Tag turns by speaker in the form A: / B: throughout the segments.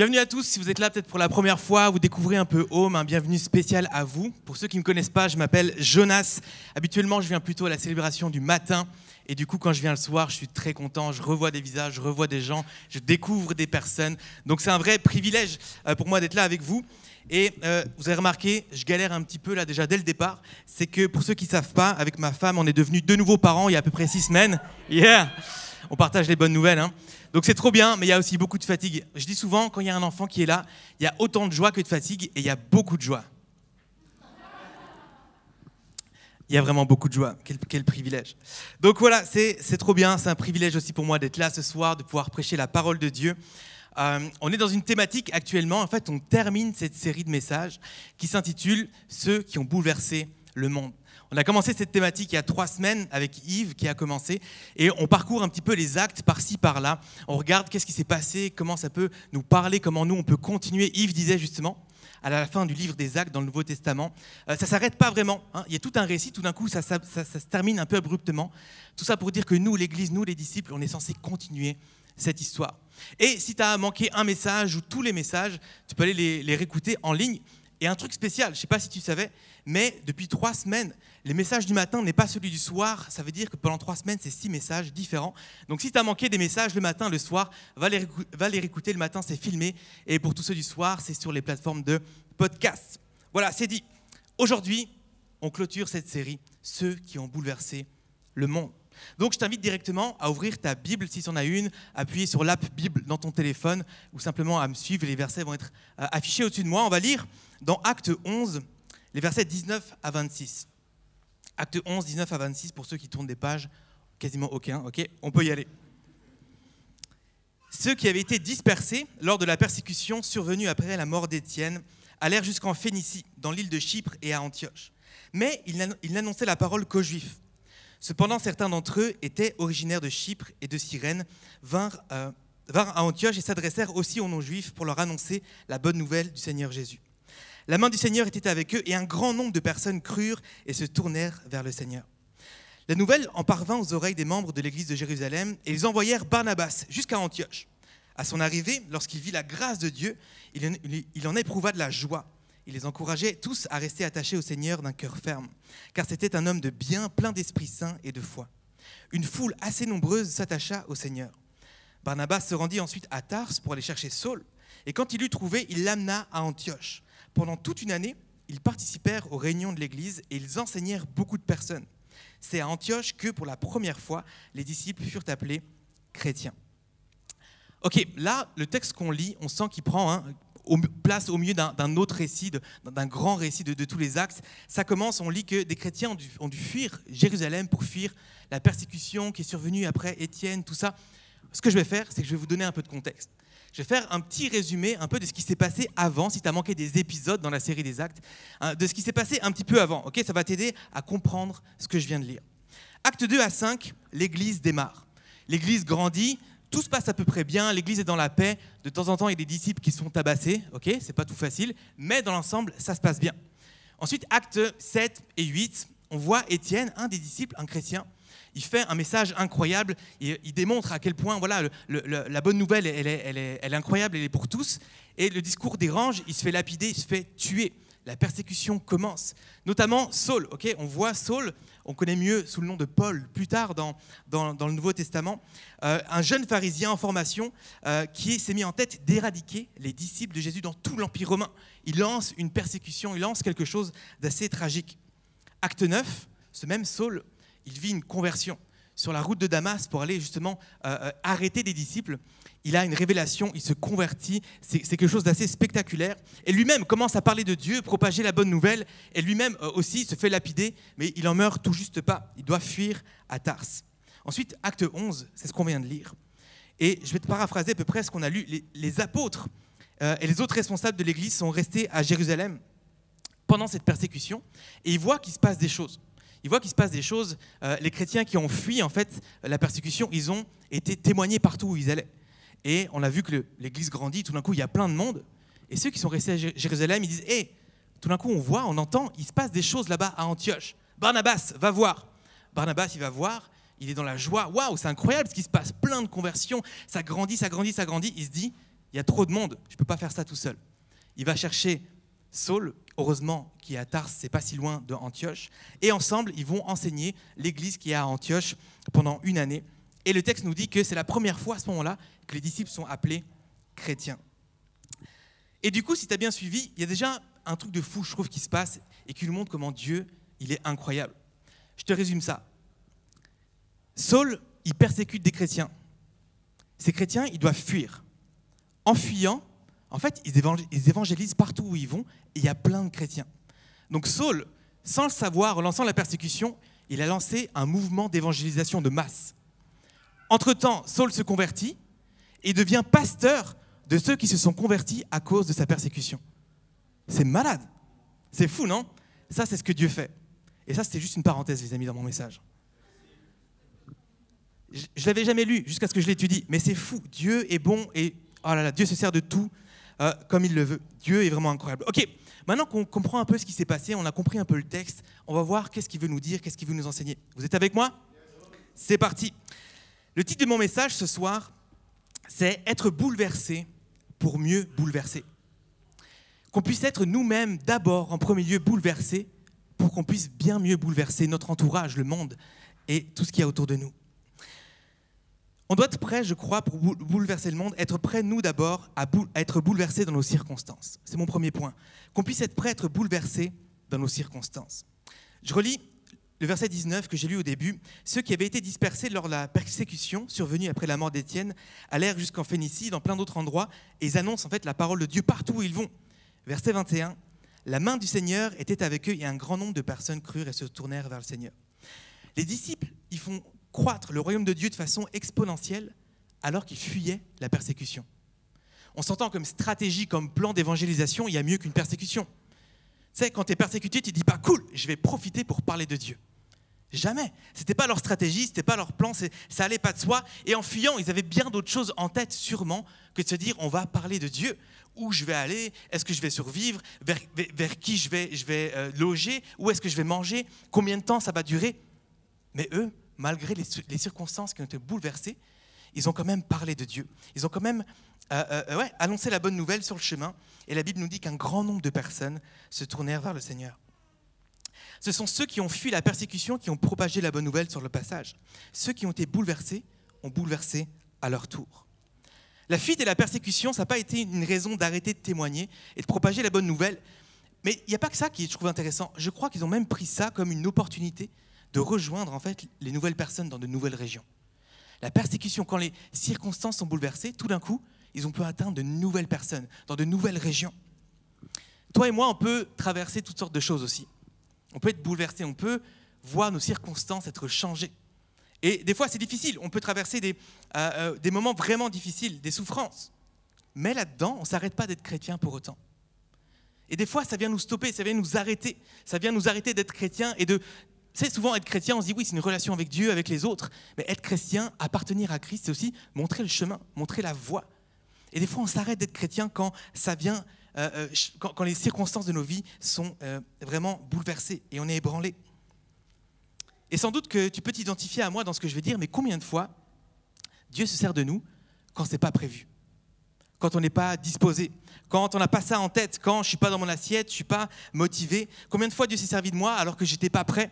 A: Bienvenue à tous, si vous êtes là peut-être pour la première fois, vous découvrez un peu Home, un bienvenue spécial à vous. Pour ceux qui ne me connaissent pas, je m'appelle Jonas. Habituellement, je viens plutôt à la célébration du matin. Et du coup, quand je viens le soir, je suis très content, je revois des visages, je revois des gens, je découvre des personnes. Donc c'est un vrai privilège euh, pour moi d'être là avec vous. Et euh, vous avez remarqué, je galère un petit peu là déjà dès le départ. C'est que pour ceux qui ne savent pas, avec ma femme, on est devenus deux nouveaux parents il y a à peu près six semaines. Yeah On partage les bonnes nouvelles. Hein. Donc c'est trop bien, mais il y a aussi beaucoup de fatigue. Je dis souvent, quand il y a un enfant qui est là, il y a autant de joie que de fatigue, et il y a beaucoup de joie. Il y a vraiment beaucoup de joie. Quel, privilège. Donc voilà, c'est trop bien. C'est un privilège aussi pour moi d'être là ce soir, de pouvoir prêcher la parole de Dieu. Euh, on est dans une thématique actuellement. En fait, on termine cette série de messages qui s'intitule Ceux qui ont bouleversé le monde. On a commencé cette thématique il y a trois semaines avec Yves qui a commencé et on parcourt un petit peu les actes par-ci par-là. On regarde qu'est-ce qui s'est passé, comment ça peut nous parler, comment nous on peut continuer. Yves disait justement à la fin du livre des actes dans le Nouveau Testament, euh, ça s'arrête pas vraiment. Hein. Il y a tout un récit, tout d'un coup ça, se termine un peu abruptement. Tout ça pour dire que nous, l'Église, nous les disciples, on est censés continuer cette histoire. Et si tu as manqué un message ou tous les messages, tu peux aller les, les réécouter en ligne. Et un truc spécial, je ne sais pas si tu savais, mais depuis trois semaines, les messages du matin n'est pas celui du soir. Ça veut dire que pendant trois semaines, c'est six messages différents. Donc si tu as manqué des messages le matin, le soir, va les, réécouter. Le matin, c'est filmé. Et pour tous ceux du soir, c'est sur les plateformes de podcast. Voilà, c'est dit. Aujourd'hui, on clôture cette série, Ceux qui ont bouleversé le monde. Donc je t'invite directement à ouvrir ta Bible, si tu en as une, appuyer sur l'app Bible dans ton téléphone, ou simplement à me suivre, les versets vont être euh, affichés au-dessus de moi. On va lire dans Acte 11, les versets 19 à 26. Acte 11, 19 à 26, pour ceux qui tournent des pages, quasiment aucun, ok On peut y aller. Ceux qui avaient été dispersés lors de la persécution survenue après la mort d'Étienne allèrent jusqu'en Phénicie, dans l'île de Chypre et à Antioche. Mais ils n'annonçaient la parole qu'aux Juifs. Cependant, certains d'entre eux étaient originaires de Chypre et de Cyrène, vinrent, euh, à Antioche et s'adressèrent aussi aux non-juifs pour leur annoncer la bonne nouvelle du Seigneur Jésus. La main du Seigneur était avec eux et un grand nombre de personnes crurent et se tournèrent vers le Seigneur. La nouvelle en parvint aux oreilles des membres de l'église de Jérusalem et ils envoyèrent Barnabas jusqu'à Antioche. À son arrivée, lorsqu'il vit la grâce de Dieu, il en éprouva de la joie il les encourageait tous à rester attachés au Seigneur d'un cœur ferme, car c'était un homme de bien, plein d'Esprit Saint et de foi. Une foule assez nombreuse s'attacha au Seigneur. Barnabas se rendit ensuite à Tars pour aller chercher Saul, et quand il l'eut trouvé, il l'amena à Antioche. Pendant toute une année, ils participèrent aux réunions de l'Église et ils enseignèrent beaucoup de personnes. C'est à Antioche que, pour la première fois, les disciples furent appelés chrétiens. Ok, là, le texte qu'on lit, on sent qu'il prend hein, place au milieu d'un autre récit, d'un grand récit de, tous les actes. Ça commence, on lit que des chrétiens ont dû, fuir Jérusalem pour fuir la persécution qui est survenue après Étienne, tout ça. Ce que je vais faire, c'est que je vais vous donner un peu de contexte. Je vais faire un petit résumé un peu de ce qui s'est passé avant, si tu as manqué des épisodes dans la série des actes, hein, de ce qui s'est passé un petit peu avant. Ok, Ça va t'aider à comprendre ce que je viens de lire. Acte 2 à 5, l'Église démarre. L'Église grandit, tout se passe à peu près bien, l'église est dans la paix. De temps en temps, il y a des disciples qui sont tabassés, ok, c'est pas tout facile, mais dans l'ensemble, ça se passe bien. Ensuite, actes 7 et 8, on voit Étienne, un des disciples, un chrétien, il fait un message incroyable, il, il démontre à quel point voilà, la bonne nouvelle, elle est, incroyable, elle est pour tous, et le discours dérange, il se fait lapider, il se fait tuer. La persécution commence, notamment Saul, on voit Saul, on connaît mieux sous le nom de Paul plus tard dans, dans, le Nouveau Testament, euh, un jeune pharisien en formation euh, qui s'est mis en tête d'éradiquer les disciples de Jésus dans tout l'Empire romain. Il lance une persécution, il lance quelque chose d'assez tragique. Acte 9, ce même Saul, il vit une conversion sur la route de Damas pour aller justement euh, arrêter des disciples il a une révélation, il se convertit, c'est quelque chose d'assez spectaculaire. Et lui-même commence à parler de Dieu, propager la bonne nouvelle, et lui-même euh, aussi se fait lapider, mais il en meurt tout juste pas. Il doit fuir à Tars. Ensuite, acte 11, c'est ce qu'on vient de lire. Et je vais te paraphraser à peu près ce qu'on a lu. Les, apôtres euh, et les autres responsables de l'Église sont restés à Jérusalem pendant cette persécution et ils voient qu'il se passe des choses. Ils voient qu'il se passe des choses. Euh, les chrétiens qui ont fui en fait la persécution, ils ont été témoignés partout où ils allaient. Et on a vu que l'Église grandit. Tout d'un coup, il y a plein de monde. Et ceux qui sont restés à Jérusalem, ils disent Hé, tout d'un coup, on voit, on entend, il se passe des choses là-bas à Antioche. Barnabas, va voir. Barnabas, il va voir, il est dans la joie. Waouh, c'est incroyable ce qui se passe, plein de conversions. Ça grandit, ça grandit, ça grandit. Il se dit Il y a trop de monde, je ne peux pas faire ça tout seul. Il va chercher Saul, heureusement, qui est à Tars, c'est pas si loin de Antioche. Et ensemble, ils vont enseigner l'église qui est à Antioche pendant une année. Et le texte nous dit que c'est la première fois à ce moment-là que les disciples sont appelés chrétiens. Et du coup, si tu as bien suivi, il y a déjà un truc de fou, je trouve, qui se passe et qui nous montre comment Dieu, il est incroyable. Je te résume ça. Saul, il persécute des chrétiens. Ces chrétiens, ils doivent fuir. En fuyant, en fait, ils évangélisent partout où ils vont et il y a plein de chrétiens. Donc Saul, sans le savoir, en lançant la persécution, il a lancé un mouvement d'évangélisation de masse. Entre-temps, Saul se convertit et devient pasteur de ceux qui se sont convertis à cause de sa persécution. C'est malade. C'est fou, non? Ça, c'est ce que Dieu fait. Et ça, c'était juste une parenthèse, les amis, dans mon message. Je ne l'avais jamais lu jusqu'à ce que je l'étudie, mais c'est fou. Dieu est bon et oh là là, Dieu se sert de tout euh, comme il le veut. Dieu est vraiment incroyable. Ok, maintenant qu'on comprend un peu ce qui s'est passé, on a compris un peu le texte, on va voir qu'est-ce qu'il veut nous dire, qu'est-ce qu'il veut nous enseigner. Vous êtes avec moi? C'est parti. Le titre de mon message ce soir, c'est Être bouleversé pour mieux bouleverser. Qu'on puisse être nous-mêmes d'abord, en premier lieu, bouleversés pour qu'on puisse bien mieux bouleverser notre entourage, le monde et tout ce qu'il y a autour de nous. On doit être prêt, je crois, pour bouleverser le monde, être prêt, nous d'abord, à, être bouleversés dans nos circonstances. C'est mon premier point. Qu'on puisse être prêt à être bouleversés dans nos circonstances. Je relis le verset 19 que j'ai lu au début, ceux qui avaient été dispersés lors de la persécution survenue après la mort d'Étienne allèrent jusqu'en Phénicie, dans plein d'autres endroits, et ils annoncent en fait la parole de Dieu partout où ils vont. Verset 21, la main du Seigneur était avec eux et un grand nombre de personnes crurent et se tournèrent vers le Seigneur. Les disciples, ils font croître le royaume de Dieu de façon exponentielle alors qu'ils fuyaient la persécution. On s'entend comme stratégie, comme plan d'évangélisation, il y a mieux qu'une persécution. Tu sais, quand tu es persécuté, tu dis pas cool, je vais profiter pour parler de Dieu. Jamais. Ce n'était pas leur stratégie, ce n'était pas leur plan, ça allait pas de soi. Et en fuyant, ils avaient bien d'autres choses en tête, sûrement, que de se dire on va parler de Dieu. Où je vais aller? Est-ce que je vais survivre? Vers, qui je vais, je vais euh, loger? Où est-ce que je vais manger? Combien de temps ça va durer? Mais eux, malgré les, circonstances qui ont été bouleversées, ils ont quand même parlé de Dieu. Ils ont quand même euh, euh, annoncé la bonne nouvelle sur le chemin. Et la Bible nous dit qu'un grand nombre de personnes se tournèrent vers le Seigneur. Ce sont ceux qui ont fui la persécution qui ont propagé la bonne nouvelle sur le passage. Ceux qui ont été bouleversés ont bouleversé à leur tour. La fuite et la persécution, ça n'a pas été une raison d'arrêter de témoigner et de propager la bonne nouvelle. Mais il n'y a pas que ça qui je trouve intéressant. Je crois qu'ils ont même pris ça comme une opportunité de rejoindre en fait les nouvelles personnes dans de nouvelles régions. La persécution, quand les circonstances sont bouleversées, tout d'un coup, ils ont pu atteindre de nouvelles personnes dans de nouvelles régions. Toi et moi, on peut traverser toutes sortes de choses aussi. On peut être bouleversé, on peut voir nos circonstances être changées. Et des fois, c'est difficile. On peut traverser des, euh, euh, des moments vraiment difficiles, des souffrances. Mais là-dedans, on ne s'arrête pas d'être chrétien pour autant. Et des fois, ça vient nous stopper, ça vient nous arrêter. Ça vient nous arrêter d'être chrétien et de. C'est souvent être chrétien, on se dit oui, c'est une relation avec Dieu, avec les autres. Mais être chrétien, appartenir à Christ, c'est aussi montrer le chemin, montrer la voie. Et des fois, on s'arrête d'être chrétien quand ça vient euh, euh, quand, les circonstances de nos vies sont euh, vraiment bouleversées et on est ébranlé. Et sans doute que tu peux t'identifier à moi dans ce que je vais dire, mais combien de fois Dieu se sert de nous quand ce n'est pas prévu, quand on n'est pas disposé, quand on n'a pas ça en tête, quand je ne suis pas dans mon assiette, je ne suis pas motivé? Combien de fois Dieu s'est servi de moi alors que je n'étais pas prêt,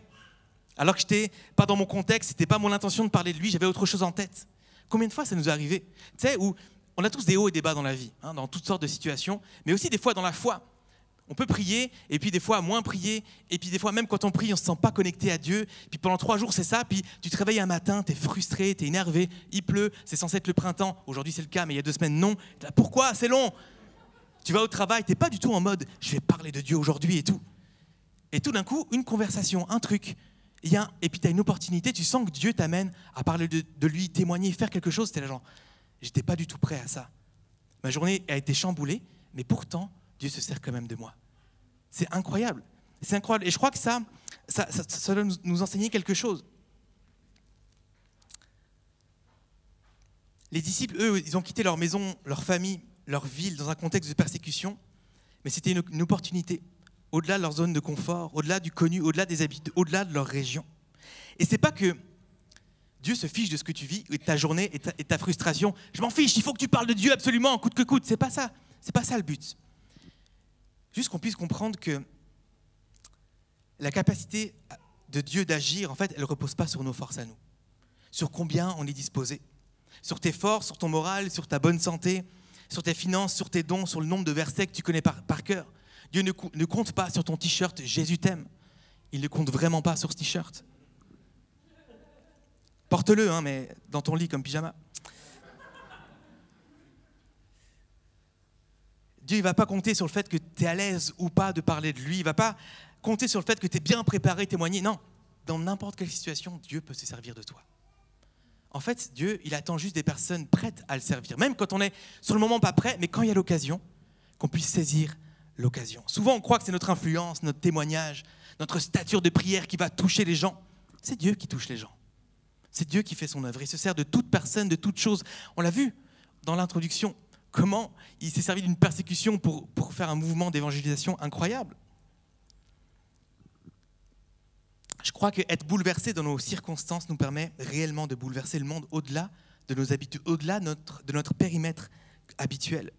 A: alors que je n'étais pas dans mon contexte, ce n'était pas mon intention de parler de lui, j'avais autre chose en tête. Combien de fois ça nous est arrivé Tu sais, où on a tous des hauts et des bas dans la vie, hein, dans toutes sortes de situations, mais aussi des fois dans la foi. On peut prier, et puis des fois moins prier, et puis des fois même quand on prie, on ne se sent pas connecté à Dieu. Puis pendant trois jours, c'est ça, puis tu te réveilles un matin, tu es frustré, tu es énervé, il pleut, c'est censé être le printemps. Aujourd'hui, c'est le cas, mais il y a deux semaines, non. Pourquoi? C'est long. Tu vas au travail, tu pas du tout en mode je vais parler de Dieu aujourd'hui et tout. Et tout d'un coup, une conversation, un truc, y a, et puis tu as une opportunité, tu sens que Dieu t'amène à parler de, lui, témoigner, faire quelque chose. Tu es là genre, J'étais pas du tout prêt à ça. Ma journée a été chamboulée, mais pourtant, Dieu se sert quand même de moi. C'est incroyable. C'est incroyable. Et je crois que ça, ça, ça, doit nous enseigner quelque chose. Les disciples, eux, ils ont quitté leur maison, leur famille, leur ville dans un contexte de persécution, mais c'était une, opportunité, au-delà de leur zone de confort, au-delà du connu, au-delà des habitudes, au-delà de leur région. Et c'est pas que Dieu se fiche de ce que tu vis, et ta journée, et ta, ta frustration. Je m'en fiche, il faut que tu parles de Dieu absolument, coûte que coûte. C'est pas ça. C'est pas ça le but. Juste qu'on puisse comprendre que la capacité de Dieu d'agir, en fait, elle ne repose pas sur nos forces à nous, sur combien on est disposé, sur tes forces, sur ton moral, sur ta bonne santé, sur tes finances, sur tes dons, sur le nombre de versets que tu connais par, par cœur. Dieu ne, compte pas sur ton t-shirt Jésus t'aime. Il ne compte vraiment pas sur ce t-shirt. Porte-le, hein, mais dans ton lit comme pyjama. Dieu ne va pas compter sur le fait que tu es à l'aise ou pas de parler de lui. Il ne va pas compter sur le fait que tu es bien préparé, témoigner. Non, dans n'importe quelle situation, Dieu peut se servir de toi. En fait, Dieu, il attend juste des personnes prêtes à le servir. Même quand on est sur le moment pas prêt, mais quand il y a l'occasion, qu'on puisse saisir l'occasion. Souvent, on croit que c'est notre influence, notre témoignage, notre stature de prière qui va toucher les gens. C'est Dieu qui touche les gens. C'est Dieu qui fait son œuvre. Il se sert de toute personne, de toute chose. On l'a vu dans l'introduction comment il s'est servi d'une persécution pour, faire un mouvement d'évangélisation incroyable. Je crois qu'être bouleversé dans nos circonstances nous permet réellement de bouleverser le monde au-delà de nos habitudes, au-delà de notre périmètre habituel.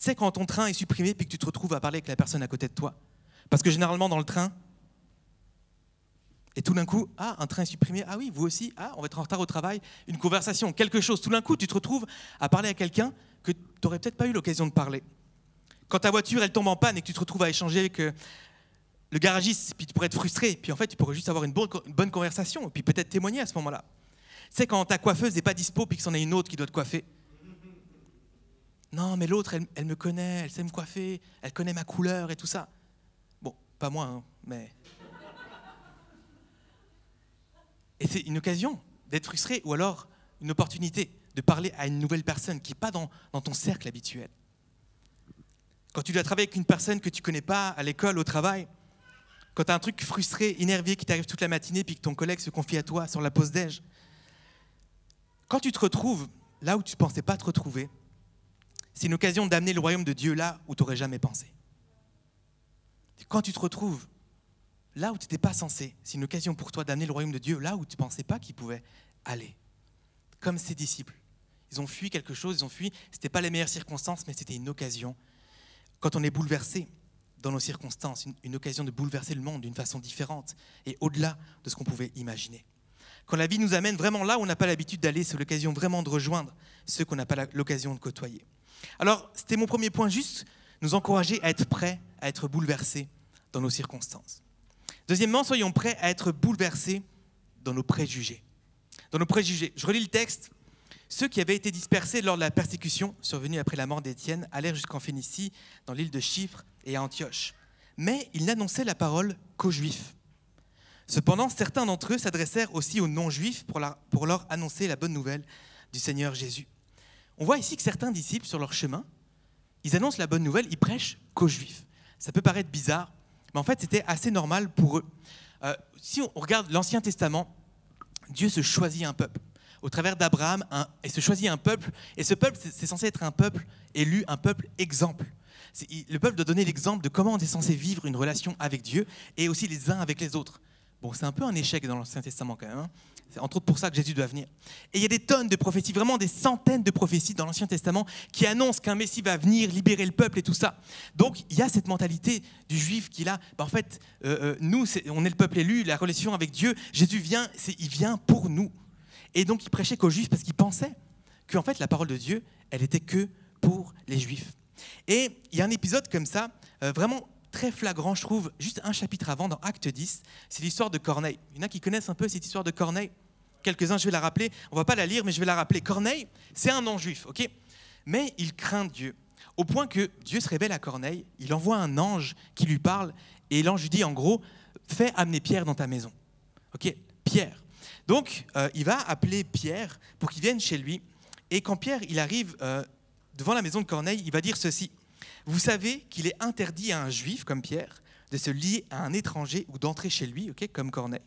A: Sais, quand ton train est supprimé puis que tu te retrouves à parler avec la personne à côté de toi, parce que généralement dans le train, et tout d'un coup, ah, un train est supprimé, ah oui, vous aussi, ah, on va être en retard au travail, une conversation, quelque chose. Tout d'un coup, tu te retrouves à parler à quelqu'un que tu n'aurais peut-être pas eu l'occasion de parler. Quand ta voiture, elle tombe en panne et que tu te retrouves à échanger avec euh, le garagiste, puis tu pourrais être frustré, puis en fait, tu pourrais juste avoir une bonne, conversation, et puis peut-être témoigner à ce moment-là. Sais, quand ta coiffeuse n'est pas dispo, puis que c'en a une autre qui doit te coiffer. Non, mais l'autre, elle, me connaît, elle sait me coiffer, elle connaît ma couleur et tout ça. Bon, pas moi, hein, mais. Et c'est une occasion d'être frustré, ou alors une opportunité de parler à une nouvelle personne qui n'est pas dans, ton cercle habituel. Quand tu dois travailler avec une personne que tu connais pas à l'école, au travail, quand tu as un truc frustré, énervé qui t'arrive toute la matinée, puis que ton collègue se confie à toi sur la pause déj, quand tu te retrouves là où tu ne pensais pas te retrouver, c'est une occasion d'amener le royaume de Dieu là où tu n'aurais jamais pensé. Quand tu te retrouves là où tu n'étais pas censé, c'est une occasion pour toi d'amener le royaume de Dieu là où tu ne pensais pas qu'il pouvait aller. Comme ses disciples. Ils ont fui quelque chose, ils ont fui, ce n'était pas les meilleures circonstances, mais c'était une occasion. Quand on est bouleversé, dans nos circonstances, une, occasion de bouleverser le monde d'une façon différente et au-delà de ce qu'on pouvait imaginer. Quand la vie nous amène vraiment là où on n'a pas l'habitude d'aller, c'est l'occasion vraiment de rejoindre ceux qu'on n'a pas l'occasion de côtoyer. Alors, c'était mon premier point, juste nous encourager à être prêts à être bouleversés dans nos circonstances. Deuxièmement, soyons prêts à être bouleversés dans nos préjugés. Dans nos préjugés. Je relis le texte. Ceux qui avaient été dispersés lors de la persécution survenue après la mort d'Étienne allèrent jusqu'en Phénicie, dans l'île de Chypre et à Antioche. Mais ils n'annonçaient la parole qu'aux Juifs. Cependant, certains d'entre eux s'adressèrent aussi aux non-juifs pour, pour leur annoncer la bonne nouvelle du Seigneur Jésus. On voit ici que certains disciples, sur leur chemin, ils annoncent la bonne nouvelle, ils prêchent qu'aux Juifs. Ça peut paraître bizarre, mais en fait, c'était assez normal pour eux. Euh, si on regarde l'Ancien Testament, Dieu se choisit un peuple au travers d'Abraham et se choisit un peuple. Et ce peuple, c'est censé être un peuple élu, un peuple exemple. Le peuple doit donner l'exemple de comment on est censé vivre une relation avec Dieu et aussi les uns avec les autres. Bon, c'est un peu un échec dans l'Ancien Testament quand même. Hein. c'est entre autres pour ça que Jésus doit venir. Et il y a des tonnes de prophéties, vraiment des centaines de prophéties dans l'Ancien Testament qui annoncent qu'un Messie va venir libérer le peuple et tout ça. Donc il y a cette mentalité du juif qui là. Ben, en fait, euh, euh, nous, on est le peuple élu, la relation avec Dieu. Jésus vient, il vient pour nous. Et donc il prêchait qu'aux juifs parce qu'il pensait qu'en fait la parole de Dieu, elle était que pour les juifs. Et il y a un épisode comme ça, euh, vraiment très flagrant, je trouve, juste un chapitre avant, dans Acte 10, c'est l'histoire de Corneille. Il y en a qui connaissent un peu cette histoire de Corneille. Quelques-uns, je vais la rappeler. On va pas la lire, mais je vais la rappeler. Corneille, c'est un non-juif, ok? Mais il craint Dieu. Au point que Dieu se révèle à Corneille, il envoie un ange qui lui parle, et l'ange lui dit en gros, fais amener Pierre dans ta maison. Ok? Pierre. Donc, euh, il va appeler Pierre pour qu'il vienne chez lui. Et quand Pierre il arrive euh, devant la maison de Corneille, il va dire ceci. Vous savez qu'il est interdit à un juif comme Pierre de se lier à un étranger ou d'entrer chez lui, ok, comme Corneille.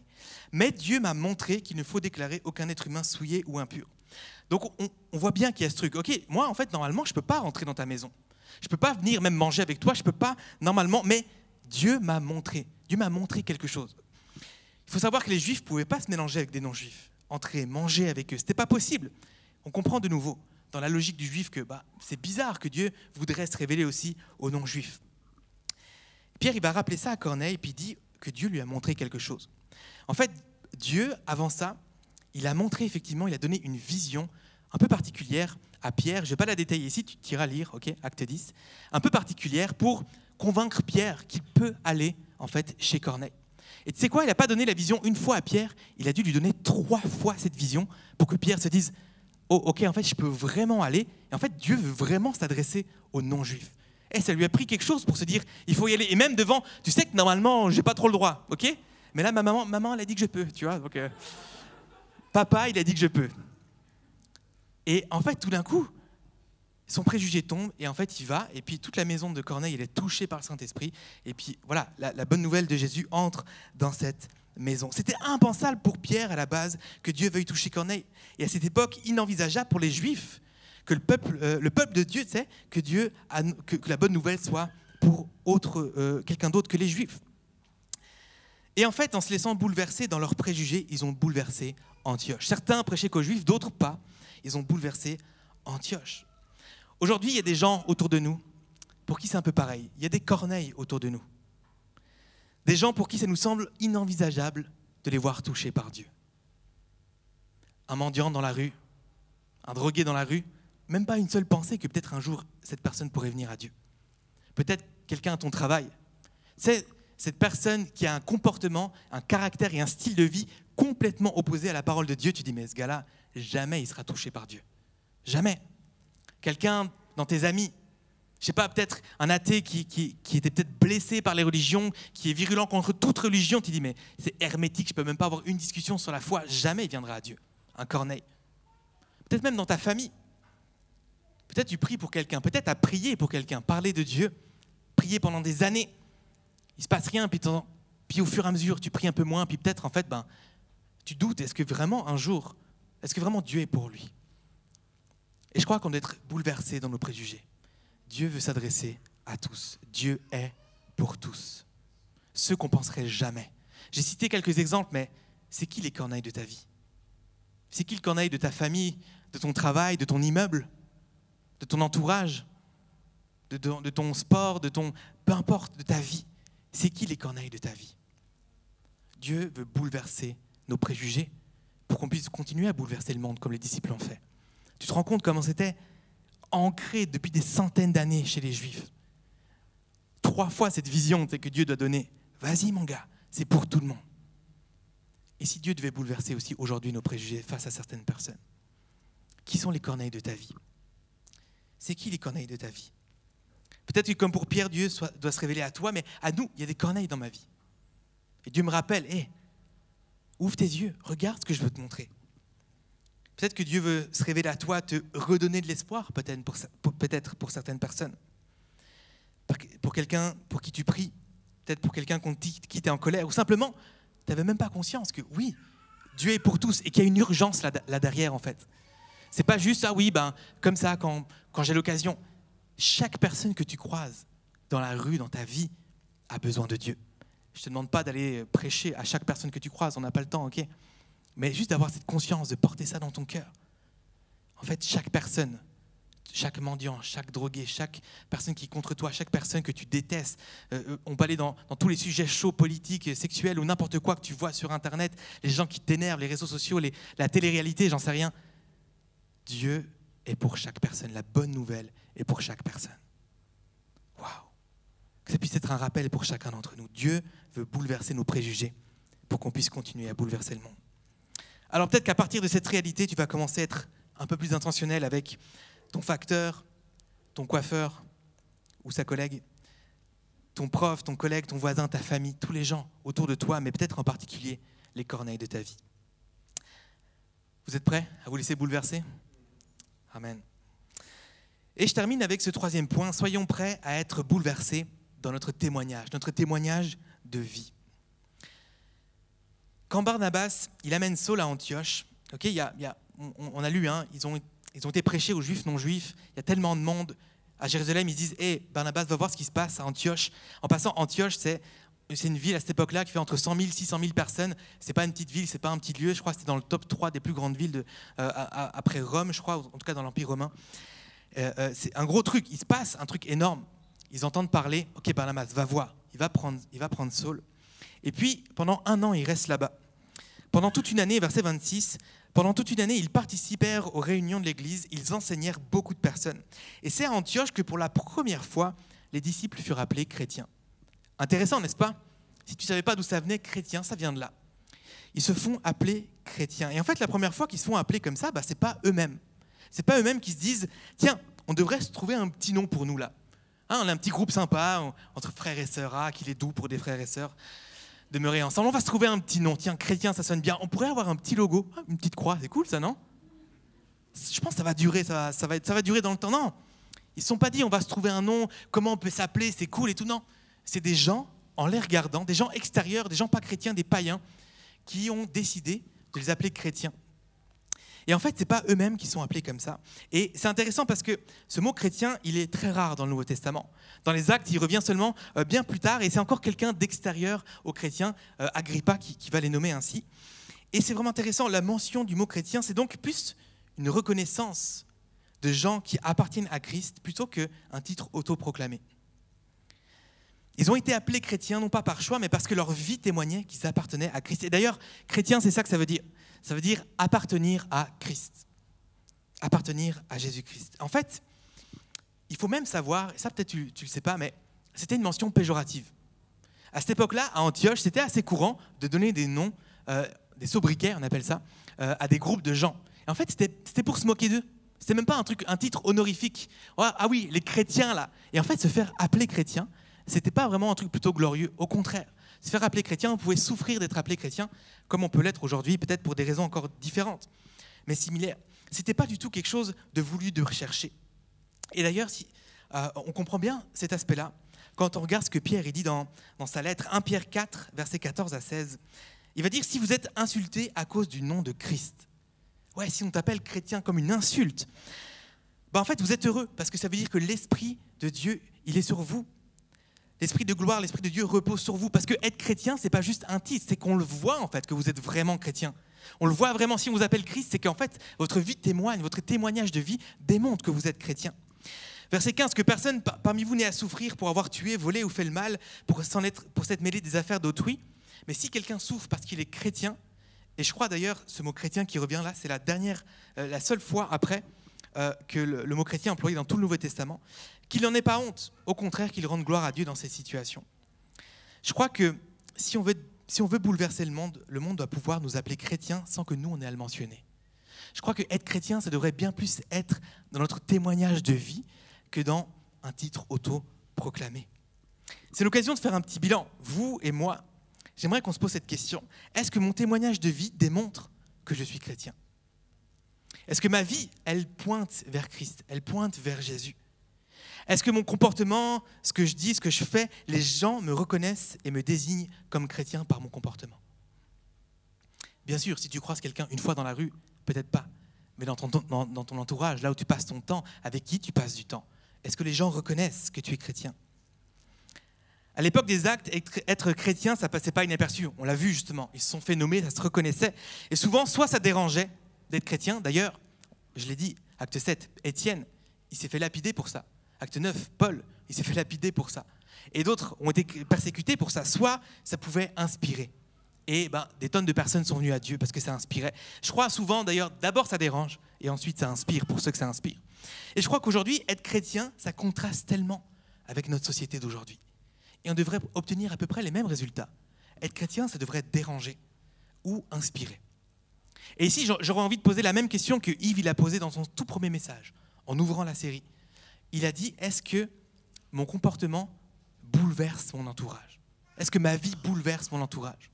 A: Mais Dieu m'a montré qu'il ne faut déclarer aucun être humain souillé ou impur. Donc on, on voit bien qu'il y a ce truc. Ok, moi en fait normalement je ne peux pas rentrer dans ta maison. Je ne peux pas venir même manger avec toi. Je ne peux pas normalement. Mais Dieu m'a montré. Dieu m'a montré quelque chose. Il faut savoir que les Juifs ne pouvaient pas se mélanger avec des non-Juifs, entrer, manger avec eux. Ce n'était pas possible. On comprend de nouveau dans la logique du Juif que bah, c'est bizarre que Dieu voudrait se révéler aussi aux non-Juifs. Pierre, il va rappeler ça à Corneille, puis il dit que Dieu lui a montré quelque chose. En fait, Dieu, avant ça, il a montré effectivement, il a donné une vision un peu particulière à Pierre. Je ne vais pas la détailler ici, tu iras lire, ok, acte 10. Un peu particulière pour convaincre Pierre qu'il peut aller en fait chez Corneille. Et tu sais quoi, il n'a pas donné la vision une fois à Pierre, il a dû lui donner trois fois cette vision pour que Pierre se dise, oh ok, en fait, je peux vraiment aller. Et en fait, Dieu veut vraiment s'adresser aux non-juifs. Et ça lui a pris quelque chose pour se dire, il faut y aller. Et même devant, tu sais que normalement, j'ai pas trop le droit, ok? Mais là, ma maman, maman, elle a dit que je peux, tu vois. Donc, euh, papa, il a dit que je peux. Et en fait, tout d'un coup, son préjugé tombe et en fait, il va. Et puis, toute la maison de Corneille, elle est touchée par le Saint-Esprit. Et puis, voilà, la, bonne nouvelle de Jésus entre dans cette maison. C'était impensable pour Pierre à la base que Dieu veuille toucher Corneille. Et à cette époque, inenvisageable pour les Juifs que le peuple, euh, le peuple de Dieu, sait que Dieu que, la bonne nouvelle soit pour autre, euh, quelqu'un d'autre que les Juifs. Et en fait, en se laissant bouleverser dans leurs préjugés, ils ont bouleversé Antioche. Certains prêchaient qu'aux Juifs, d'autres pas ils ont bouleversé Antioche. Aujourd'hui, il y a des gens autour de nous pour qui c'est un peu pareil. Il y a des corneilles autour de nous. Des gens pour qui ça nous semble inenvisageable de les voir touchés par Dieu. Un mendiant dans la rue, un drogué dans la rue, même pas une seule pensée que peut-être un jour cette personne pourrait venir à Dieu. Peut-être quelqu'un à ton travail. C'est cette personne qui a un comportement, un caractère et un style de vie complètement opposé à la parole de Dieu. Tu dis, mais ce gars-là, jamais il sera touché par Dieu. Jamais. Quelqu'un dans tes amis, je sais pas, peut-être un athée qui, était peut-être blessé par les religions, qui est virulent contre toute religion, tu dis, mais c'est hermétique, je peux même pas avoir une discussion sur la foi, jamais il viendra à Dieu. Un corneille. Peut-être même dans ta famille. Peut-être tu pries pour quelqu'un, peut-être à prier pour quelqu'un, parler de Dieu, prier pendant des années. Il se passe rien, puis, puis au fur et à mesure, tu pries un peu moins, puis peut-être en fait, ben, tu doutes, est-ce que vraiment un jour est-ce que vraiment Dieu est pour lui? Et je crois qu'on doit être bouleversé dans nos préjugés. Dieu veut s'adresser à tous. Dieu est pour tous. Ceux qu'on penserait jamais. J'ai cité quelques exemples, mais c'est qui les corneilles de ta vie? C'est qui le corneille de ta famille, de ton travail, de ton immeuble, de ton entourage, de ton, sport, de ton... Peu importe, de ta vie? C'est qui les corneilles de ta vie? Dieu veut bouleverser nos préjugés pour qu'on puisse continuer à bouleverser le monde comme les disciples ont fait. Tu te rends compte comment c'était? Ancré depuis des centaines d'années chez les Juifs. Trois fois cette vision que Dieu doit donner. Vas-y mon gars, c'est pour tout le monde. Et si Dieu devait bouleverser aussi aujourd'hui nos préjugés face à certaines personnes Qui sont les corneilles de ta vie? C'est qui les corneilles de ta vie? Peut-être que comme pour Pierre, Dieu doit se révéler à toi, mais à nous, il y a des corneilles dans ma vie. Et Dieu me rappelle, hé, Ouvre tes yeux, regarde ce que je veux te montrer. Peut-être que Dieu veut se révéler à toi, te redonner de l'espoir, peut-être pour, certaines personnes. Pour quelqu'un pour qui tu pries, peut-être pour quelqu'un qui t'est en colère, ou simplement, tu n'avais même pas conscience que oui, Dieu est pour tous et qu'il y a une urgence là, là derrière en fait. C'est pas juste, ah oui, ben, comme ça, quand, quand j'ai l'occasion. Chaque personne que tu croises dans la rue, dans ta vie, a besoin de Dieu. Je ne te demande pas d'aller prêcher à chaque personne que tu croises, on n'a pas le temps, ok? Mais juste d'avoir cette conscience, de porter ça dans ton cœur. En fait, chaque personne, chaque mendiant, chaque drogué, chaque personne qui est contre toi, chaque personne que tu détestes, euh, euh, on peut aller dans, tous les sujets chauds, politiques, sexuels ou n'importe quoi que tu vois sur Internet, les gens qui t'énervent, les réseaux sociaux, la télé-réalité, j'en sais rien. Dieu est pour chaque personne. La bonne nouvelle est pour chaque personne. Waouh que ça puisse être un rappel pour chacun d'entre nous. Dieu veut bouleverser nos préjugés pour qu'on puisse continuer à bouleverser le monde. Alors peut-être qu'à partir de cette réalité, tu vas commencer à être un peu plus intentionnel avec ton facteur, ton coiffeur ou sa collègue, ton prof, ton collègue, ton voisin, ta famille, tous les gens autour de toi, mais peut-être en particulier les corneilles de ta vie. Vous êtes prêts à vous laisser bouleverser? Amen. Et je termine avec ce troisième point. Soyons prêts à être bouleversés dans notre témoignage, notre témoignage de vie. Quand Barnabas, il amène Saul à Antioche, ok, y a, on, a lu, hein, ils, ont, ils ont été prêchés aux juifs, non-juifs, il y a tellement de monde. À Jérusalem, ils disent, hé, Barnabas, va voir ce qui se passe à Antioche. En passant, Antioche, c'est une ville à cette époque-là qui fait entre 100 000 et 600 000 personnes. C'est pas une petite ville, c'est pas un petit lieu. Je crois que c'était dans le top 3 des plus grandes villes euh, après Rome, je crois, en tout cas dans l'Empire romain. Euh, euh, c'est un gros truc. Il se passe un truc énorme. Ils entendent parler. Ok, Barnabas, va voir. Il va prendre, il va prendre Saul. Et puis pendant un an, il reste là-bas. Pendant toute une année, verset 26, pendant toute une année, ils participèrent aux réunions de l'Église. Ils enseignèrent beaucoup de personnes. Et c'est à Antioche que pour la première fois, les disciples furent appelés chrétiens. Intéressant, n'est-ce pas? Si tu ne savais pas d'où ça venait, chrétien, ça vient de là. Ils se font appeler chrétiens. Et en fait, la première fois qu'ils se font appeler comme ça, bah, ce n'est pas eux-mêmes. Ce n'est pas eux-mêmes qui se disent, tiens, on devrait se trouver un petit nom pour nous là. Hein, on a un petit groupe sympa entre frères et sœurs, ah, qu'il est doux pour des frères et sœurs, demeurer ensemble. On va se trouver un petit nom, tiens, chrétien, ça sonne bien. On pourrait avoir un petit logo, une petite croix, c'est cool ça, non? Je pense que ça va durer, ça, ça, va, ça va durer dans le temps. Non, ils ne sont pas dit, on va se trouver un nom, comment on peut s'appeler, c'est cool et tout. Non, c'est des gens, en les regardant, des gens extérieurs, des gens pas chrétiens, des païens, qui ont décidé de les appeler chrétiens. Et en fait, ce n'est pas eux-mêmes qui sont appelés comme ça. Et c'est intéressant parce que ce mot chrétien, il est très rare dans le Nouveau Testament. Dans les actes, il revient seulement euh, bien plus tard, et c'est encore quelqu'un d'extérieur aux chrétiens, euh, Agrippa, qui, qui va les nommer ainsi. Et c'est vraiment intéressant, la mention du mot chrétien, c'est donc plus une reconnaissance de gens qui appartiennent à Christ plutôt qu'un titre autoproclamé. Ils ont été appelés chrétiens, non pas par choix, mais parce que leur vie témoignait qu'ils appartenaient à Christ. Et d'ailleurs, chrétien, c'est ça que ça veut dire. Ça veut dire appartenir à Christ. Appartenir à Jésus-Christ. En fait, il faut même savoir, ça peut-être tu ne le sais pas, mais c'était une mention péjorative. À cette époque-là, à Antioche, c'était assez courant de donner des noms, euh, des sobriquets, on appelle ça, euh, à des groupes de gens. Et en fait, c'était pour se moquer d'eux. C'était même pas un truc, un titre honorifique. ah oui, les chrétiens là. Et en fait, se faire appeler chrétien, c'était pas vraiment un truc plutôt glorieux. Au contraire, se faire appeler chrétien, on pouvait souffrir d'être appelé chrétien, comme on peut l'être aujourd'hui, peut-être pour des raisons encore différentes, mais similaires. C'était pas du tout quelque chose de voulu, de rechercher. Et d'ailleurs, euh, on comprend bien cet aspect-là quand on regarde ce que Pierre dit dans, dans sa lettre, 1 Pierre 4, versets 14 à 16. Il va dire si vous êtes insulté à cause du nom de Christ, ouais, si on t'appelle chrétien comme une insulte, ben en fait, vous êtes heureux parce que ça veut dire que l'Esprit de Dieu, il est sur vous. L'esprit de gloire, l'esprit de Dieu repose sur vous. Parce que être chrétien, c'est pas juste un titre, c'est qu'on le voit en fait que vous êtes vraiment chrétien. On le voit vraiment si on vous appelle Christ, c'est qu'en fait votre vie témoigne, votre témoignage de vie démontre que vous êtes chrétien. Verset 15, que personne parmi vous n'ait à souffrir pour avoir tué, volé ou fait le mal, pour s'être mêlé des affaires d'autrui. Mais si quelqu'un souffre parce qu'il est chrétien, et je crois d'ailleurs ce mot chrétien qui revient là, c'est la dernière, euh, la seule fois après euh, que le, mot chrétien employé dans tout le Nouveau Testament, qu'il n'en ait pas honte, au contraire qu'il rende gloire à Dieu dans ces situations. Je crois que si on veut, si on veut bouleverser le monde, le monde doit pouvoir nous appeler chrétiens sans que nous, on ait à le mentionner. Je crois que être chrétien, ça devrait bien plus être dans notre témoignage de vie que dans un titre auto-proclamé. C'est l'occasion de faire un petit bilan. Vous et moi, j'aimerais qu'on se pose cette question. Est-ce que mon témoignage de vie démontre que je suis chrétien? Est-ce que ma vie, elle pointe vers Christ, elle pointe vers Jésus? Est-ce que mon comportement, ce que je dis, ce que je fais, les gens me reconnaissent et me désignent comme chrétien par mon comportement? Bien sûr, si tu croises quelqu'un une fois dans la rue, peut-être pas, mais dans ton, entourage, là où tu passes ton temps, avec qui tu passes du temps, est-ce que les gens reconnaissent que tu es chrétien? À l'époque des actes, être chrétien, ça passait pas inaperçu. On l'a vu justement. Ils se sont fait nommer, ça se reconnaissait. Et souvent, soit ça dérangeait, d'être chrétien. D'ailleurs, je l'ai dit, acte 7, Étienne, il s'est fait lapider pour ça. Acte 9, Paul, il s'est fait lapider pour ça. Et d'autres ont été persécutés pour ça. Soit ça pouvait inspirer. Et ben, des tonnes de personnes sont venues à Dieu parce que ça inspirait. Je crois souvent, d'ailleurs, d'abord ça dérange et ensuite ça inspire pour ceux que ça inspire. Et je crois qu'aujourd'hui, être chrétien, ça contraste tellement avec notre société d'aujourd'hui. Et on devrait obtenir à peu près les mêmes résultats. Être chrétien, ça devrait déranger ou inspirer. Et ici, j'aurais envie de poser la même question que Yves il a posée dans son tout premier message, en ouvrant la série. Il a dit, est-ce que mon comportement bouleverse mon entourage? Est-ce que ma vie bouleverse mon entourage?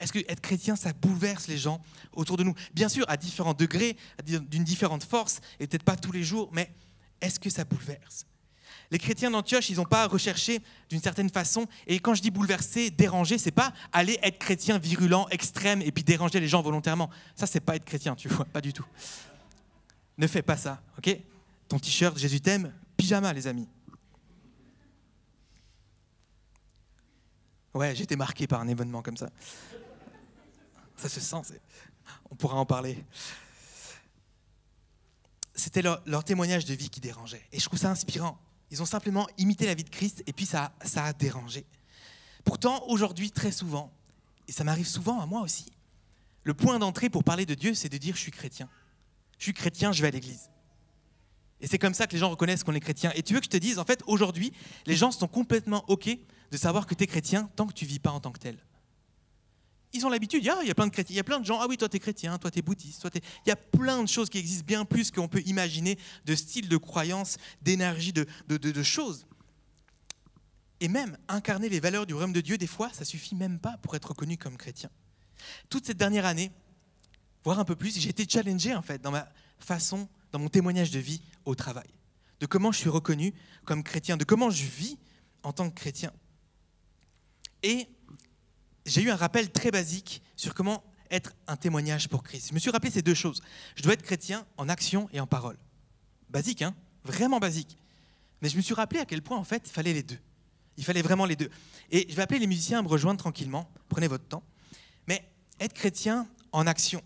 A: Est-ce que être chrétien, ça bouleverse les gens autour de nous? Bien sûr, à différents degrés, d'une différente force, et peut-être pas tous les jours, mais est-ce que ça bouleverse? Les chrétiens d'Antioche, ils n'ont pas recherché d'une certaine façon, et quand je dis bouleverser, déranger, c'est pas aller être chrétien virulent, extrême, et puis déranger les gens volontairement. Ça, c'est pas être chrétien, tu vois, pas du tout. Ne fais pas ça, ok? Ton t-shirt, Jésus t'aime, pyjama, les amis. Ouais, été marqué par un événement comme ça. Ça se sent, on pourra en parler. C'était leur, témoignage de vie qui dérangeait. Et je trouve ça inspirant. Ils ont simplement imité la vie de Christ et puis ça, ça a dérangé. Pourtant, aujourd'hui, très souvent, et ça m'arrive souvent à moi aussi, le point d'entrée pour parler de Dieu, c'est de dire je suis chrétien. Je suis chrétien, je vais à l'église. Et c'est comme ça que les gens reconnaissent qu'on est chrétien. Et tu veux que je te dise, en fait, aujourd'hui, les gens sont complètement OK de savoir que tu es chrétien tant que tu vis pas en tant que tel. Ils ont l'habitude, il y a plein de chrétiens, il y a plein de gens, ah oui, toi tu es chrétien, toi tu es bouddhiste, toi il y a plein de choses qui existent bien plus qu'on peut imaginer, de styles de croyance, d'énergie, de, choses. Et même incarner les valeurs du royaume de Dieu, des fois, ça suffit même pas pour être reconnu comme chrétien. Toute cette dernière année, voire un peu plus, j'ai été challengé en fait dans ma façon, dans mon témoignage de vie au travail, de comment je suis reconnu comme chrétien, de comment je vis en tant que chrétien. Et j'ai eu un rappel très basique sur comment être un témoignage pour Christ. Je me suis rappelé ces deux choses. Je dois être chrétien en action et en parole. Basique, hein Vraiment basique. Mais je me suis rappelé à quel point, en fait, il fallait les deux. Il fallait vraiment les deux. Et je vais appeler les musiciens à me rejoindre tranquillement. Prenez votre temps. Mais être chrétien en action.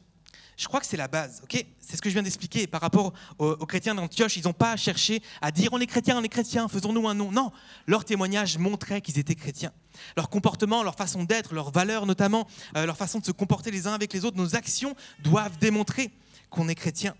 A: Je crois que c'est la base, ok? C'est ce que je viens d'expliquer par rapport aux, chrétiens d'Antioche. Ils n'ont pas cherché à dire on est chrétien, on est chrétien, faisons-nous un nom. Non, leur témoignage montrait qu'ils étaient chrétiens. Leur comportement, leur façon d'être, leurs valeurs notamment, euh, leur façon de se comporter les uns avec les autres, nos actions doivent démontrer qu'on est chrétien.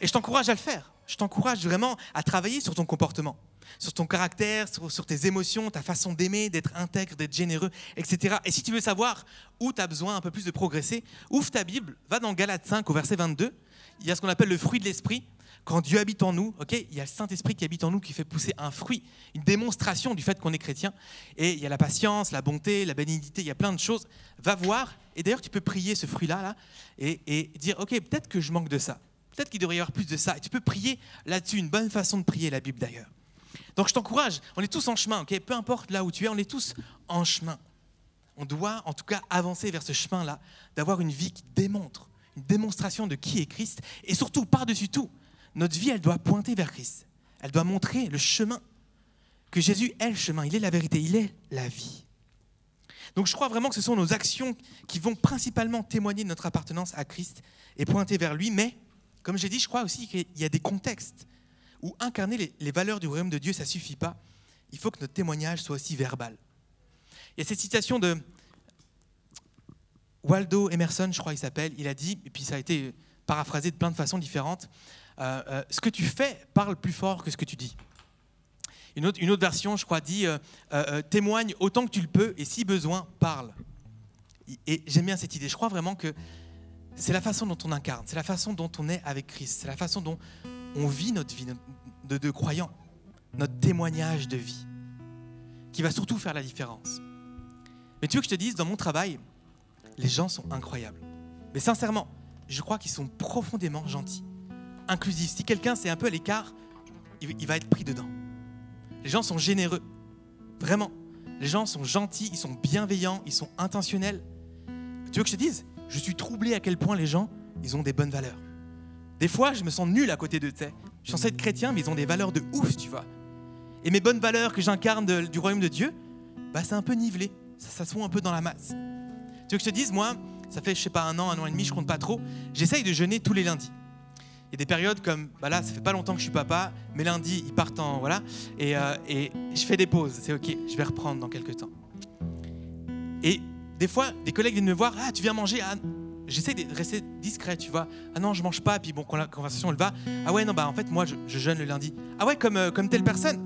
A: Et je t'encourage à le faire. Je t'encourage vraiment à travailler sur ton comportement sur ton caractère, sur, tes émotions, ta façon d'aimer, d'être intègre, d'être généreux, etc. Et si tu veux savoir où tu as besoin un peu plus de progresser, ouvre ta Bible, va dans Galates 5 au verset 22. Il y a ce qu'on appelle le fruit de l'esprit. Quand Dieu habite en nous, ok, il y a le Saint-Esprit qui habite en nous qui fait pousser un fruit, une démonstration du fait qu'on est chrétien. Et il y a la patience, la bonté, la bénignité, il y a plein de choses. Va voir, et d'ailleurs tu peux prier ce fruit-là là, et, et dire, ok, peut-être que je manque de ça. Peut-être qu'il devrait y avoir plus de ça. Et tu peux prier là-dessus, une bonne façon de prier la Bible d'ailleurs. Donc je t'encourage, on est tous en chemin, ok? Peu importe là où tu es, on est tous en chemin. On doit en tout cas avancer vers ce chemin-là, d'avoir une vie qui démontre, une démonstration de qui est Christ, et surtout, par-dessus tout, notre vie, elle doit pointer vers Christ. Elle doit montrer le chemin, que Jésus est le chemin, il est la vérité, il est la vie. Donc je crois vraiment que ce sont nos actions qui vont principalement témoigner de notre appartenance à Christ et pointer vers lui, mais comme j'ai dit, je crois aussi qu'il y a des contextes ou incarner les, valeurs du royaume de Dieu, ça suffit pas. Il faut que notre témoignage soit aussi verbal. Il y a cette citation de Waldo Emerson, je crois il s'appelle, il a dit, et puis ça a été paraphrasé de plein de façons différentes, euh, euh, ce que tu fais parle plus fort que ce que tu dis. Une autre, version, je crois, dit, euh, témoigne autant que tu le peux, et si besoin, parle. Et j'aime bien cette idée. Je crois vraiment que c'est la façon dont on incarne, c'est la façon dont on est avec Christ, c'est la façon dont on vit notre vie de, croyants, notre témoignage de vie, qui va surtout faire la différence. Mais tu veux que je te dise, dans mon travail, les gens sont incroyables. Mais sincèrement, je crois qu'ils sont profondément gentils, inclusifs. Si quelqu'un c'est un peu à l'écart, il va être pris dedans. Les gens sont généreux, vraiment. Les gens sont gentils, ils sont bienveillants, ils sont intentionnels. Tu veux que je te dise Je suis troublé à quel point les gens, ils ont des bonnes valeurs. Des fois, je me sens nul à côté de tu Je suis censé être chrétien, mais ils ont des valeurs de ouf, tu vois. Et mes bonnes valeurs que j'incarne du royaume de Dieu, bah, c'est un peu nivelé. Ça, se fond un peu dans la masse. Tu veux que je te dise, moi, ça fait, je sais pas, un an, un an et demi, je compte pas trop. J'essaye de jeûner tous les lundis. Il y a des périodes comme, bah là, ça fait pas longtemps que je suis papa, mes lundis, ils partent en, voilà, et, euh, et je fais des pauses. C'est ok, je vais reprendre dans quelques temps. Et des fois, des collègues viennent me voir, ah, tu viens manger, ah, j'essaie de rester discret, tu vois. Ah non, je mange pas, puis bon, quand la conversation elle va, ah ouais, non, bah en fait, moi, je, jeûne le lundi. Ah ouais, comme, euh, comme telle personne.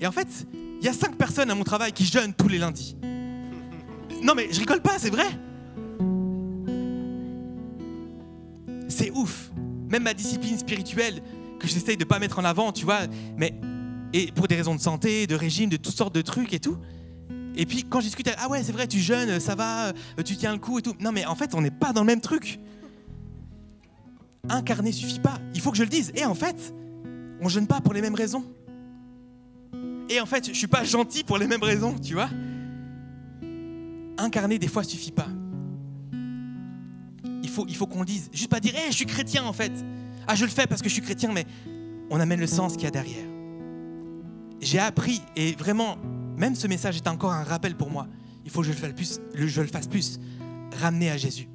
A: Et en fait, il y a cinq personnes à mon travail qui jeûnent tous les lundis. Non, mais je rigole pas, c'est vrai. C'est ouf. Même ma discipline spirituelle, que j'essaye de pas mettre en avant, tu vois, mais et pour des raisons de santé, de régime, de toutes sortes de trucs et tout. Et puis quand je discute, ah ouais, c'est vrai, tu jeûnes, ça va, euh, tu tiens le coup et tout. Non, mais en fait, on n'est pas dans le même truc. Incarner suffit pas. Il faut que je le dise. Et en fait, on jeûne pas pour les mêmes raisons. Et en fait, je suis pas gentil pour les mêmes raisons, tu vois. Incarner des fois suffit pas. Il faut, il faut qu'on le dise. Juste pas dire, hé, je suis chrétien en fait. Ah, je le fais parce que je suis chrétien, mais on amène le sens qu'il y a derrière. J'ai appris, et vraiment, même ce message est encore un rappel pour moi. Il faut que je le fasse plus. Ramener à Jésus.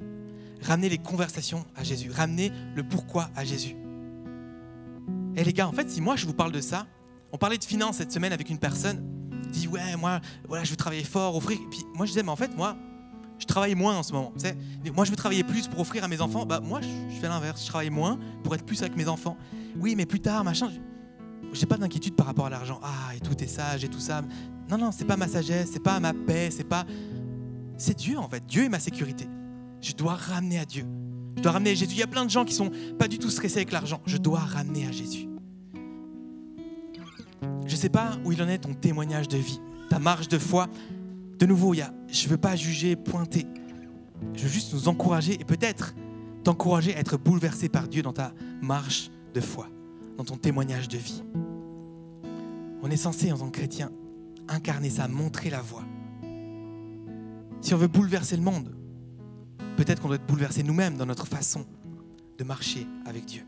A: Ramener les conversations à Jésus. Ramener le pourquoi à Jésus. Et les gars, en fait, si moi je vous parle de ça, on parlait de finances cette semaine avec une personne, dit ouais, moi, voilà, je veux travailler fort, offrir. puis moi je disais, mais en fait, moi, je travaille moins en ce moment. Moi, je veux travailler plus pour offrir à mes enfants. Bah, moi, je fais l'inverse. Je travaille moins pour être plus avec mes enfants. Oui, mais plus tard, machin. J'ai pas d'inquiétude par rapport à l'argent. Ah, et tout est sage et tout ça. Non, non, c'est pas ma sagesse, c'est pas ma paix, c'est pas. C'est Dieu en fait. Dieu est ma sécurité. Je dois ramener à Dieu. Je dois ramener à Jésus. Il y a plein de gens qui sont pas du tout stressés avec l'argent. Je dois ramener à Jésus. Je sais pas où il en est ton témoignage de vie, ta marche de foi. De nouveau, il y a, je ne veux pas juger, pointer. Je veux juste nous encourager et peut-être t'encourager à être bouleversé par Dieu dans ta marche de foi, dans ton témoignage de vie. On est censé, en tant que chrétien, incarner ça, montrer la voie. Si on veut bouleverser le monde, peut-être qu'on doit être bouleversé nous-mêmes dans notre façon de marcher avec Dieu.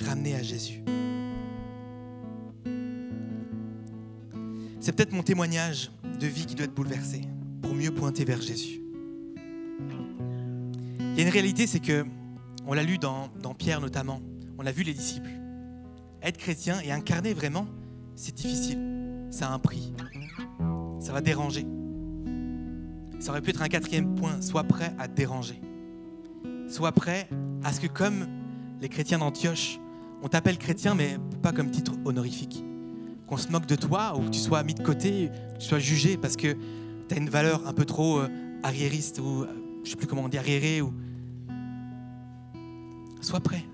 A: Ramener à Jésus. C'est peut-être mon témoignage de vie qui doit être bouleversé pour mieux pointer vers Jésus. Il y a une réalité, c'est que, on l'a lu dans, dans Pierre notamment, on a vu les disciples. Être chrétien et incarner vraiment, c'est difficile. Ça a un prix. Ça va déranger. Ça aurait pu être un quatrième point. Sois prêt à déranger. Sois prêt à ce que, comme les chrétiens d'Antioche, on t'appelle chrétien, mais pas comme titre honorifique qu'on se moque de toi ou que tu sois mis de côté, que tu sois jugé parce que tu as une valeur un peu trop euh, arriériste ou euh, je sais plus comment on dit, arriéré. Sois prêt.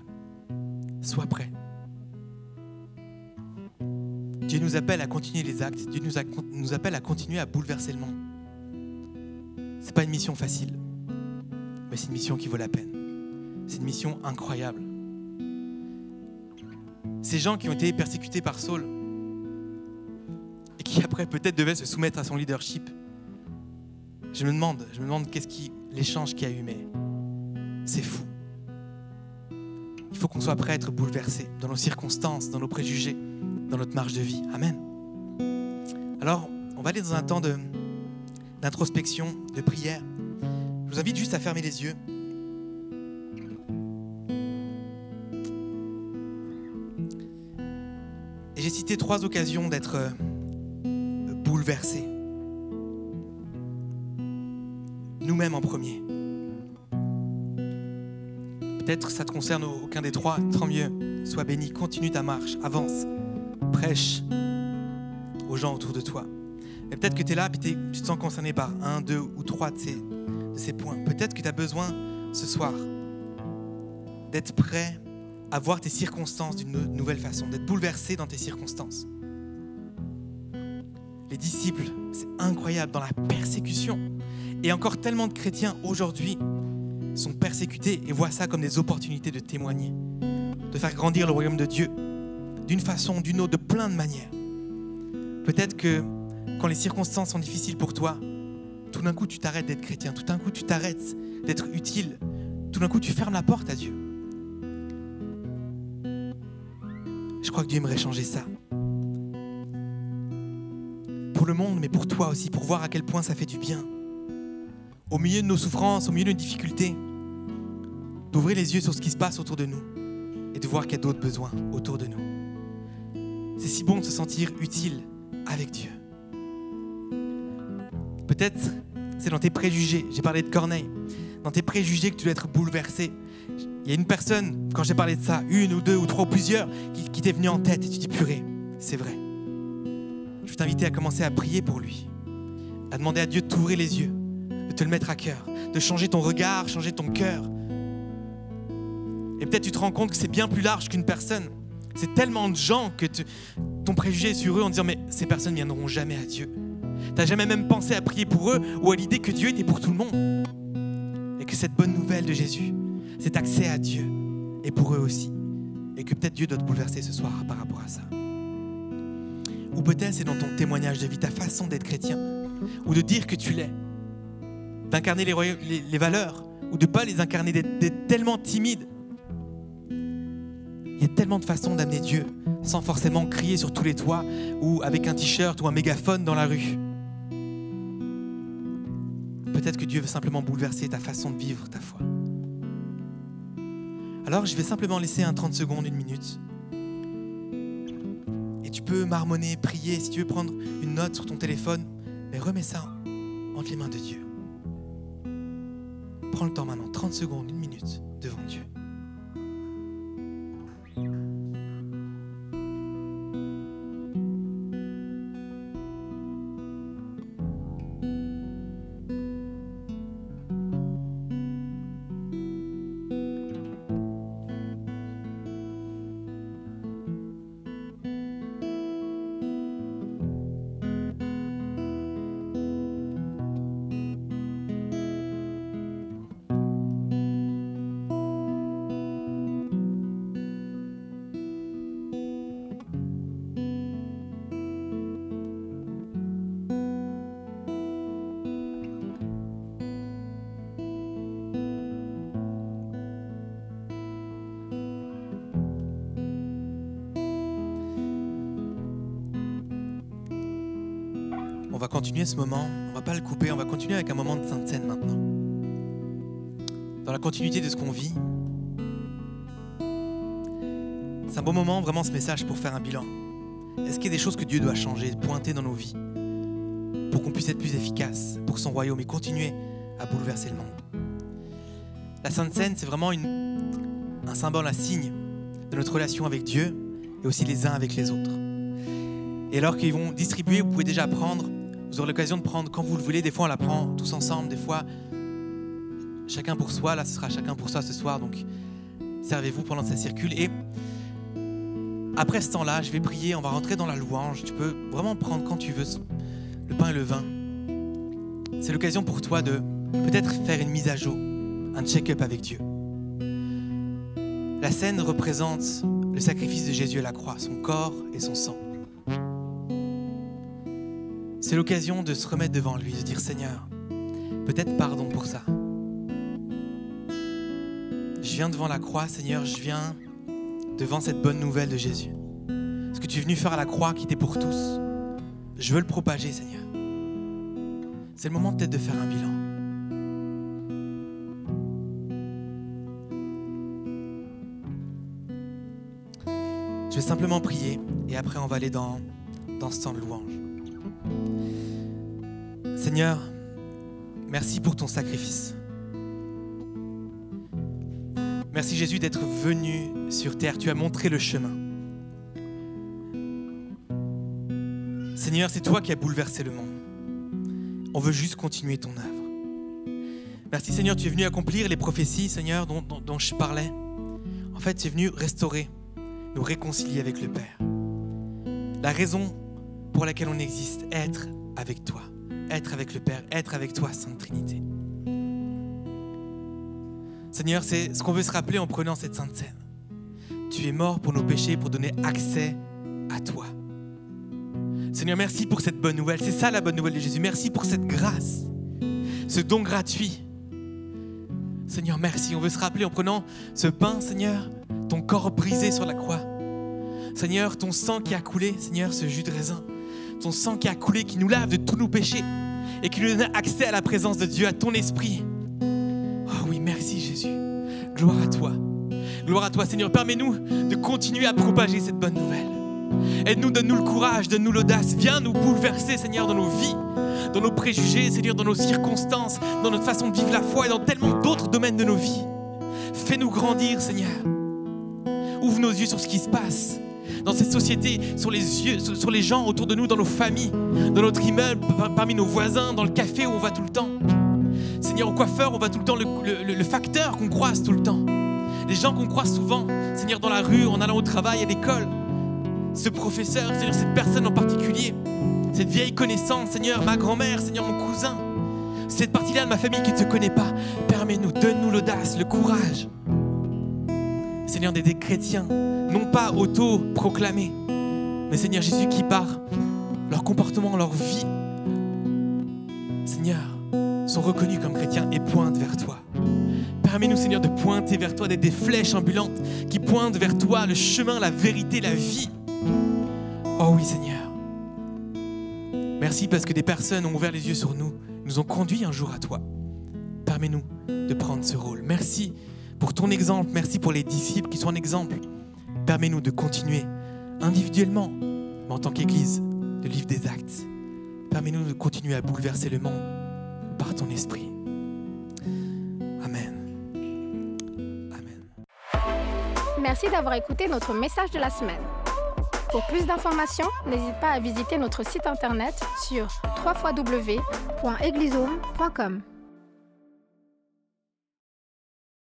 A: Sois prêt. Dieu nous appelle à continuer les actes. Dieu nous, appelle à continuer à bouleverser le monde. C'est pas une mission facile, mais c'est une mission qui vaut la peine. C'est une mission incroyable. Ces gens qui ont été persécutés par Saul, et qui après peut-être devait se soumettre à son leadership. Je me demande, je me demande qu'est-ce qui l'échange qu'il y a eu, mais c'est fou. Il faut qu'on soit prêt à être bouleversé dans nos circonstances, dans nos préjugés, dans notre marge de vie. Amen. Alors, on va aller dans un temps d'introspection, de prière. Je vous invite juste à fermer les yeux. Et j'ai cité trois occasions d'être bouleversés. Nous-mêmes en premier. Peut-être ça te concerne aucun des trois, tant mieux. Sois béni, continue ta marche, avance, aux gens autour de toi. Et peut-être que tu es là, et tu te sens concerné par un, deux ou trois de ces, de ces points. Peut-être que tu as besoin ce soir d'être prêt à voir tes circonstances d'une nouvelle façon, d'être bouleversé dans tes circonstances les disciples, c'est incroyable, dans la persécution. Et encore tellement de chrétiens aujourd'hui sont persécutés et voient ça comme des opportunités de témoigner, de faire grandir le royaume de Dieu d'une façon, d'une autre, de plein de manières. Peut-être que quand les circonstances sont difficiles pour toi, tout d'un coup tu t'arrêtes d'être chrétien, tout d'un coup tu t'arrêtes d'être utile, tout d'un coup tu fermes la porte à Dieu. Je crois que Dieu aimerait changer ça pour le monde, mais pour toi aussi, pour voir à quel point ça fait du bien. Au milieu de nos souffrances, au milieu de nos difficultés, d'ouvrir les yeux sur ce qui se passe autour de nous et de voir qu'il y a d'autres besoins autour de nous. C'est si bon de se sentir utile avec Dieu. Peut-être c'est dans tes préjugés, j'ai parlé de Corneille, dans tes préjugés que tu dois être bouleversé. Il y a une personne, quand j'ai parlé de ça, une ou deux ou trois ou plusieurs, qui, t'est venue en tête et tu dis purée, c'est vrai je veux t'inviter à commencer à prier pour lui, à demander à Dieu de t'ouvrir les yeux, de te le mettre à cœur, de changer ton regard, changer ton cœur. Et peut-être tu te rends compte que c'est bien plus large qu'une personne. C'est tellement de gens que ton préjugé est sur eux en disant mais ces personnes ne viendront jamais à Dieu. T'as jamais même pensé à prier pour eux ou à l'idée que Dieu était pour tout le monde. Et que cette bonne nouvelle de Jésus, cet accès à Dieu est pour eux aussi. Et que peut-être Dieu doit te bouleverser ce soir par rapport à ça. Ou peut-être c'est dans ton témoignage de vie, ta façon d'être chrétien, ou de dire que tu l'es, d'incarner les, les, valeurs, ou de ne pas les incarner, d'être tellement timide. Il y a tellement de façons d'amener Dieu sans forcément crier sur tous les toits ou avec un t-shirt ou un mégaphone dans la rue. Peut-être que Dieu veut simplement bouleverser ta façon de vivre ta foi. Alors je vais simplement laisser un 30 secondes, une minute. Et tu peux marmonner, prier, si tu veux prendre une note sur ton téléphone, mais remets ça entre les mains de Dieu. Prends le temps maintenant, 30 secondes, une minute continuer ce moment, on va pas le couper, on va continuer avec un moment de Sainte Seine maintenant. Dans la continuité de ce qu'on vit, c'est un bon moment vraiment ce message pour faire un bilan. Est-ce qu'il y a des choses que Dieu doit changer, pointer dans nos vies, pour qu'on puisse être plus efficace pour son royaume et continuer à bouleverser le monde? La Sainte Seine, c'est vraiment un symbole, un signe de notre relation avec Dieu et aussi les uns avec les autres. Et alors qu'ils vont distribuer, vous pouvez déjà prendre vous aurez l'occasion de prendre quand vous le voulez. Des fois, on la prend tous ensemble. Des fois, chacun pour soi. Là, ce sera chacun pour soi ce soir. Donc, servez-vous pendant que ça circule. Et après ce temps-là, je vais prier. On va rentrer dans la louange. Tu peux vraiment prendre quand tu veux le pain et le vin. C'est l'occasion pour toi de peut-être faire une mise à jour, un check-up avec Dieu. La scène représente le sacrifice de Jésus à la croix, son corps et son sang. C'est l'occasion de se remettre devant lui, de dire Seigneur, peut-être pardon pour ça. Je viens devant la croix, Seigneur, je viens devant cette bonne nouvelle de Jésus. Ce que tu es venu faire à la croix qui était pour tous, je veux le propager, Seigneur. C'est le moment peut-être de faire un bilan. Je vais simplement prier et après on va aller dans, dans ce temps de louange. Seigneur, merci pour ton sacrifice. Merci Jésus d'être venu sur terre. Tu as montré le chemin. Seigneur, c'est toi qui as bouleversé le monde. On veut juste continuer ton œuvre. Merci Seigneur, tu es venu accomplir les prophéties, Seigneur, dont, dont je parlais. En fait, tu es venu restaurer, nous réconcilier avec le Père. La raison pour laquelle on existe, être avec toi, être avec le Père, être avec toi, Sainte Trinité. Seigneur, c'est ce qu'on veut se rappeler en prenant cette Sainte Seine. Tu es mort pour nos péchés, pour donner accès à toi. Seigneur, merci pour cette bonne nouvelle. C'est ça la bonne nouvelle de Jésus. Merci pour cette grâce, ce don gratuit. Seigneur, merci. On veut se rappeler en prenant ce pain, Seigneur, ton corps brisé sur la croix. Seigneur, ton sang qui a coulé, Seigneur, ce jus de raisin ton sang qui a coulé, qui nous lave de tous nos péchés et qui nous donne accès à la présence de Dieu, à ton esprit. Oh oui, merci Jésus. Gloire à toi. Gloire à toi Seigneur. Permets-nous de continuer à propager cette bonne nouvelle. Aide-nous, donne-nous le courage, donne-nous l'audace. Viens nous bouleverser Seigneur dans nos vies, dans nos préjugés, Seigneur, dans nos circonstances, dans notre façon de vivre la foi et dans tellement d'autres domaines de nos vies. Fais-nous grandir Seigneur. Ouvre nos yeux sur ce qui se passe dans cette société, sur les yeux, sur les gens autour de nous, dans nos familles, dans notre immeuble, parmi nos voisins, dans le café où on va tout le temps. Seigneur, au coiffeur, on va tout le temps, le, facteur qu'on croise tout le temps. Les gens qu'on croise souvent, Seigneur, dans la rue, en allant au travail, à l'école. ce professeur, Seigneur, cette personne en particulier, cette vieille connaissance, Seigneur, ma grand-mère, Seigneur, mon cousin, cette partie-là de ma famille qui ne te connaît pas, permets-nous, donne-nous l'audace, le courage. Seigneur, des chrétiens, non pas auto-proclamés, mais Seigneur Jésus qui par leur comportement, leur vie, Seigneur, sont reconnus comme chrétiens et pointent vers toi. Permets-nous, Seigneur, de pointer vers toi, d'être des flèches ambulantes qui pointent vers toi, le chemin, la vérité, la vie. Oh oui, Seigneur. Merci parce que des personnes ont ouvert les yeux sur nous, nous ont conduits un jour à toi. Permets-nous de prendre ce rôle. Merci pour ton exemple, merci pour les disciples qui sont un exemple. Permets-nous de continuer individuellement, mais en tant qu'Église, de livre des actes. Permets-nous de continuer à bouleverser le monde par ton esprit. Amen. Amen.
B: Merci d'avoir écouté notre message de la semaine. Pour plus d'informations, n'hésite pas à visiter notre site internet sur www.eglisome.com.